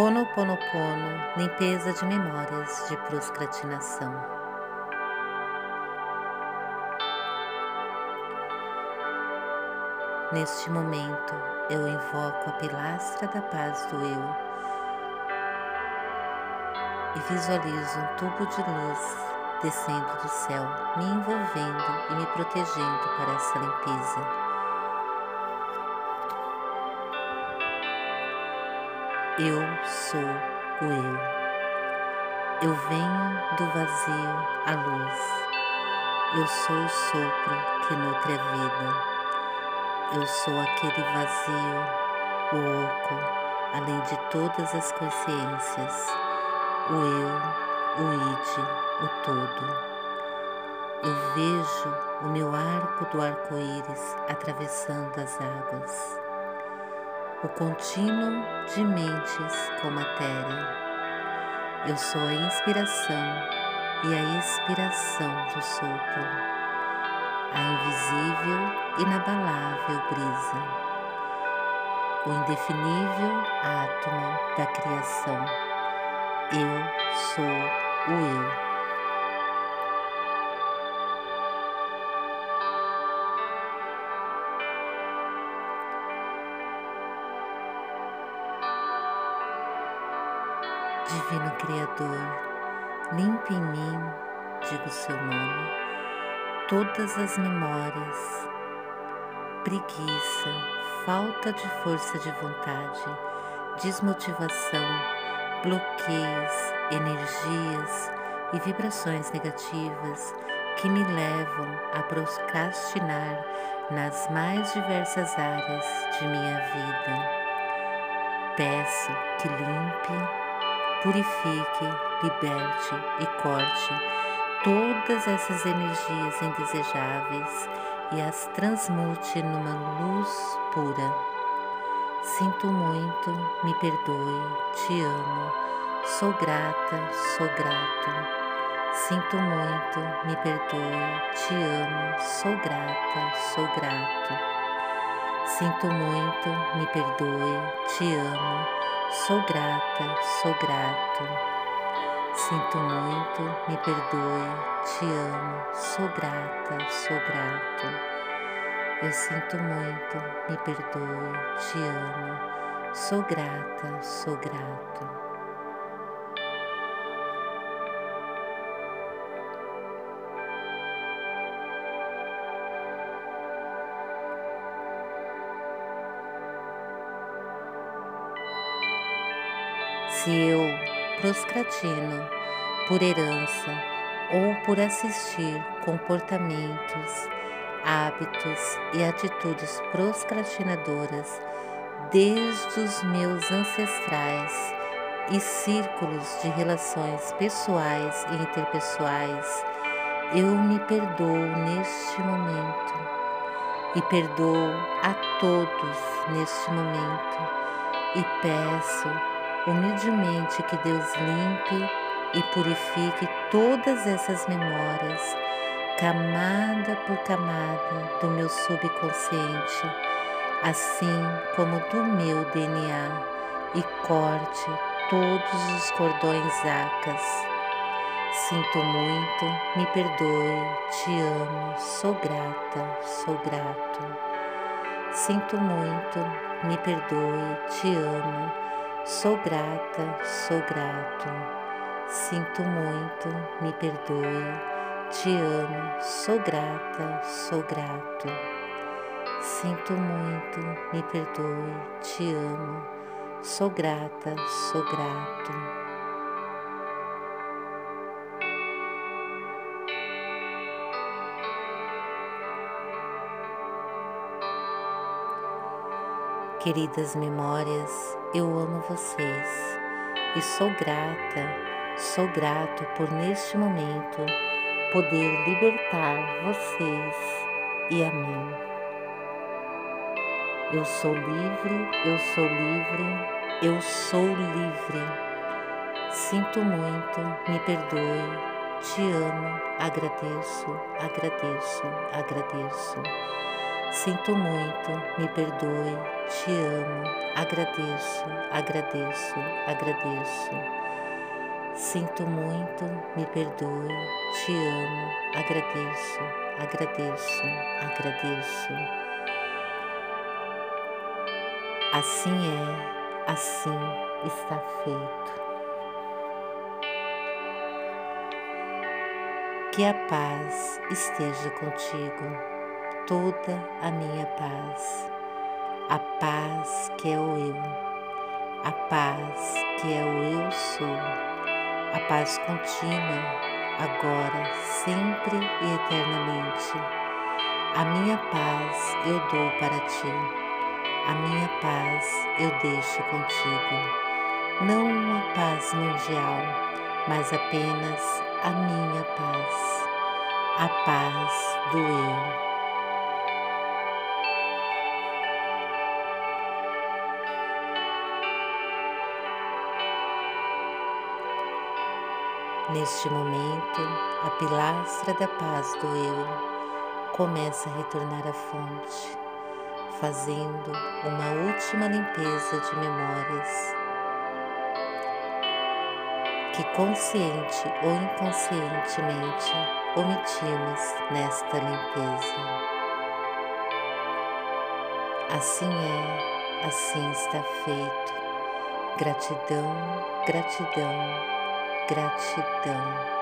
Honoponopono, limpeza de memórias de procrastinação. Neste momento, eu invoco a pilastra da paz do eu e visualizo um tubo de luz descendo do céu, me envolvendo e me protegendo para essa limpeza. Eu sou o eu. Eu venho do vazio à luz. Eu sou o sopro que nutre a vida. Eu sou aquele vazio, o oco, além de todas as consciências, o eu, o id, o todo. Eu vejo o meu arco do arco-íris atravessando as águas o contínuo de mentes com matéria. Eu sou a inspiração e a expiração do sopro, a invisível, inabalável brisa, o indefinível átomo da criação. Eu sou o eu. Divino Criador, limpe em mim, digo seu nome, todas as memórias, preguiça, falta de força de vontade, desmotivação, bloqueios, energias e vibrações negativas que me levam a procrastinar nas mais diversas áreas de minha vida. Peço que limpe purifique, liberte e corte todas essas energias indesejáveis e as transmute numa luz pura. Sinto muito, me perdoe, te amo, sou grata, sou grato. Sinto muito, me perdoe, te amo, sou grata, sou grato. Sinto muito, me perdoe, te amo, Sou grata, sou grato. Sinto muito, me perdoe, te amo, sou grata, sou grato. Eu sinto muito, me perdoe, te amo, sou grata, sou grato. Se eu proscratino por herança ou por assistir comportamentos, hábitos e atitudes proscratinadoras desde os meus ancestrais e círculos de relações pessoais e interpessoais, eu me perdoo neste momento e perdoo a todos neste momento e peço humildemente que Deus limpe e purifique todas essas memórias, camada por camada do meu subconsciente, assim como do meu DNA, e corte todos os cordões acas. Sinto muito, me perdoe, te amo, sou grata, sou grato. Sinto muito, me perdoe, te amo Sou grata, sou grato. Sinto muito, me perdoe. Te amo, sou grata, sou grato. Sinto muito, me perdoe. Te amo, sou grata, sou grato. Queridas memórias, eu amo vocês e sou grata, sou grato por neste momento poder libertar vocês e a mim. Eu sou livre, eu sou livre, eu sou livre. Sinto muito, me perdoe, te amo, agradeço, agradeço, agradeço. Sinto muito, me perdoe, te amo, agradeço, agradeço, agradeço. Sinto muito, me perdoe, te amo, agradeço, agradeço, agradeço. Assim é, assim está feito. Que a paz esteja contigo toda a minha paz, a paz que é o eu, a paz que é o eu sou, a paz contínua, agora, sempre e eternamente. A minha paz eu dou para ti, a minha paz eu deixo contigo. Não uma paz mundial, mas apenas a minha paz, a paz do eu. Neste momento, a pilastra da paz do eu começa a retornar à fonte, fazendo uma última limpeza de memórias que consciente ou inconscientemente omitimos nesta limpeza. Assim é, assim está feito. Gratidão, gratidão gratidão.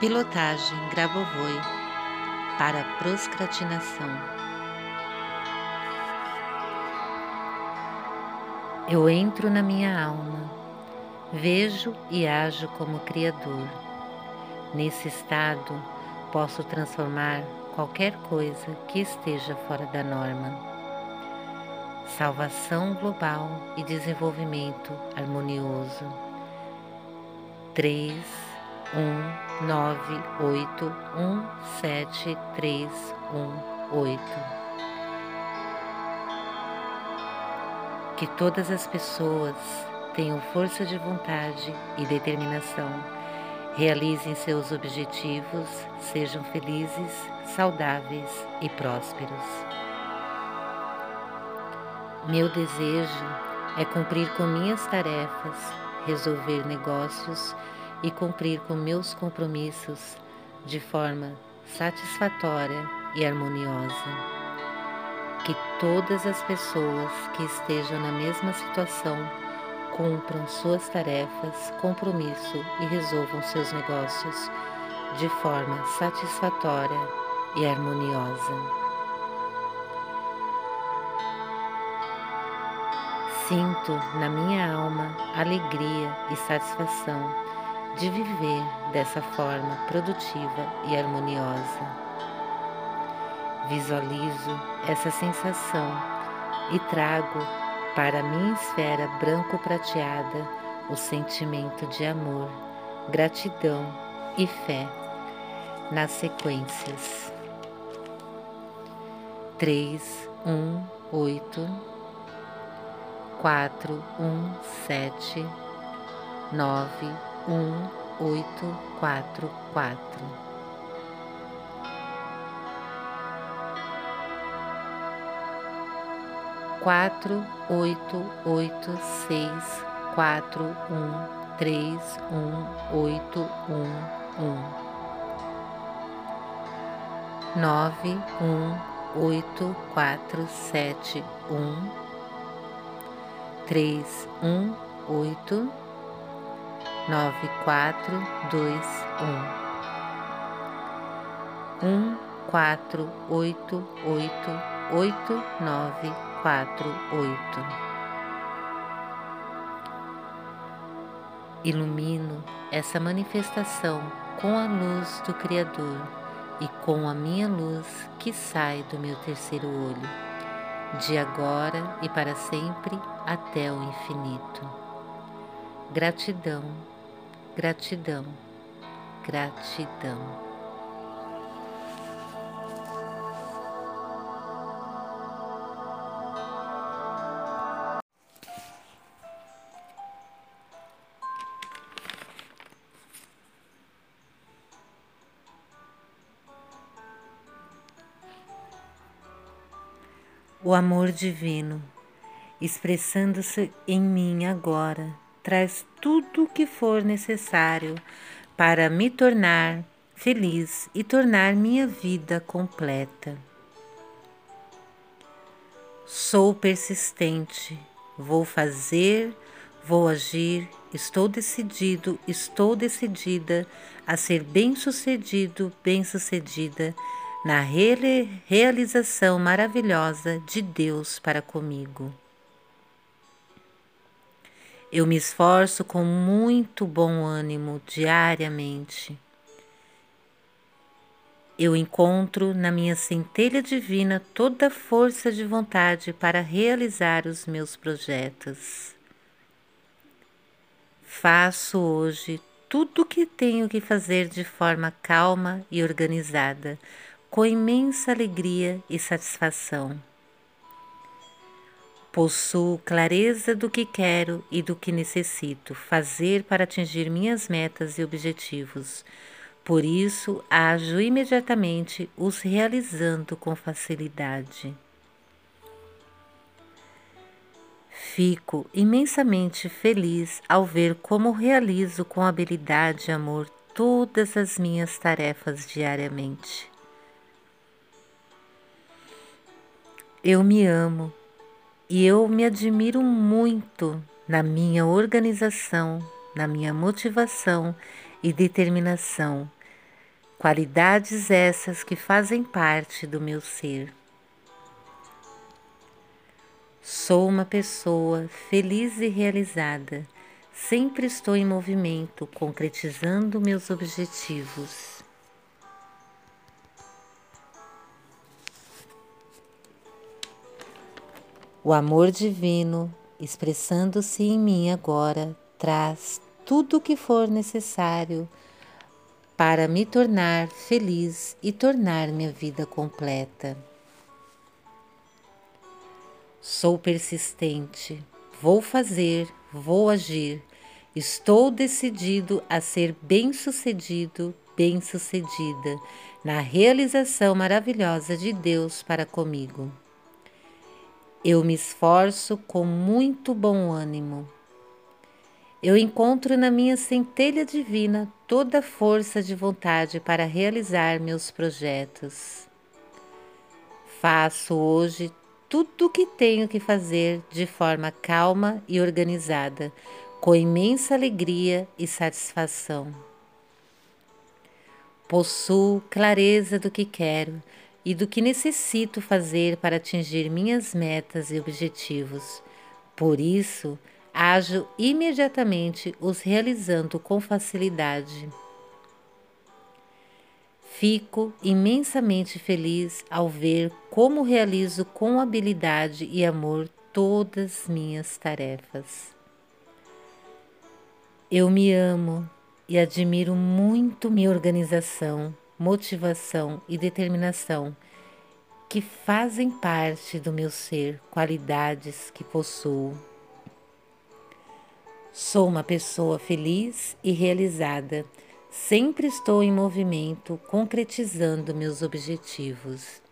Pilotagem Grabovoi para proscratinação. Eu entro na minha alma, vejo e ajo como Criador. Nesse estado, posso transformar qualquer coisa que esteja fora da norma. Salvação global e desenvolvimento harmonioso. 3 um nove oito um sete três um oito. Que todas as pessoas tenham força de vontade e determinação, realizem seus objetivos, sejam felizes, saudáveis e prósperos. Meu desejo é cumprir com minhas tarefas, resolver negócios e cumprir com meus compromissos de forma satisfatória e harmoniosa. Que todas as pessoas que estejam na mesma situação cumpram suas tarefas, compromisso e resolvam seus negócios de forma satisfatória e harmoniosa. Sinto na minha alma alegria e satisfação de viver dessa forma produtiva e harmoniosa. Visualizo essa sensação e trago para a minha esfera branco-prateada o sentimento de amor, gratidão e fé nas sequências. 3, 1, 8, 4, 1, 7, 9, um oito quatro quatro. Quatro oito oito seis quatro um três um oito um um nove um oito quatro sete um três um oito nove quatro dois um um quatro oito oito oito nove quatro oito Ilumino essa manifestação com a luz do Criador, e com a minha luz que sai do meu terceiro olho, de agora e para sempre até o infinito. Gratidão, gratidão, gratidão. O amor divino, expressando-se em mim agora, traz tudo o que for necessário para me tornar feliz e tornar minha vida completa. Sou persistente, vou fazer, vou agir, estou decidido, estou decidida a ser bem-sucedido, bem-sucedida na realização maravilhosa de Deus para comigo. Eu me esforço com muito bom ânimo diariamente. Eu encontro na minha centelha divina toda a força de vontade para realizar os meus projetos. Faço hoje tudo o que tenho que fazer de forma calma e organizada, com imensa alegria e satisfação. Possuo clareza do que quero e do que necessito fazer para atingir minhas metas e objetivos. Por isso, ajo imediatamente, os realizando com facilidade. Fico imensamente feliz ao ver como realizo com habilidade e amor todas as minhas tarefas diariamente. Eu me amo e eu me admiro muito na minha organização, na minha motivação e determinação, qualidades essas que fazem parte do meu ser. Sou uma pessoa feliz e realizada, sempre estou em movimento, concretizando meus objetivos. O amor divino, expressando-se em mim agora, traz tudo o que for necessário para me tornar feliz e tornar minha vida completa. Sou persistente, vou fazer, vou agir, estou decidido a ser bem-sucedido, bem-sucedida na realização maravilhosa de Deus para comigo. Eu me esforço com muito bom ânimo. Eu encontro na minha centelha divina toda a força de vontade para realizar meus projetos. Faço hoje tudo o que tenho que fazer de forma calma e organizada, com imensa alegria e satisfação. Possuo clareza do que quero e do que necessito fazer para atingir minhas metas e objetivos. Por isso, ajo imediatamente os realizando com facilidade. Fico imensamente feliz ao ver como realizo com habilidade e amor todas minhas tarefas. Eu me amo e admiro muito minha organização motivação e determinação que fazem parte do meu ser, qualidades que possuo. Sou uma pessoa feliz e realizada. Sempre estou em movimento, concretizando meus objetivos.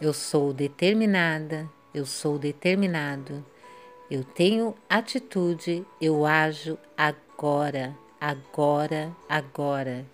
Eu sou determinada, eu sou determinado. Eu tenho atitude, eu ajo agora, agora, agora.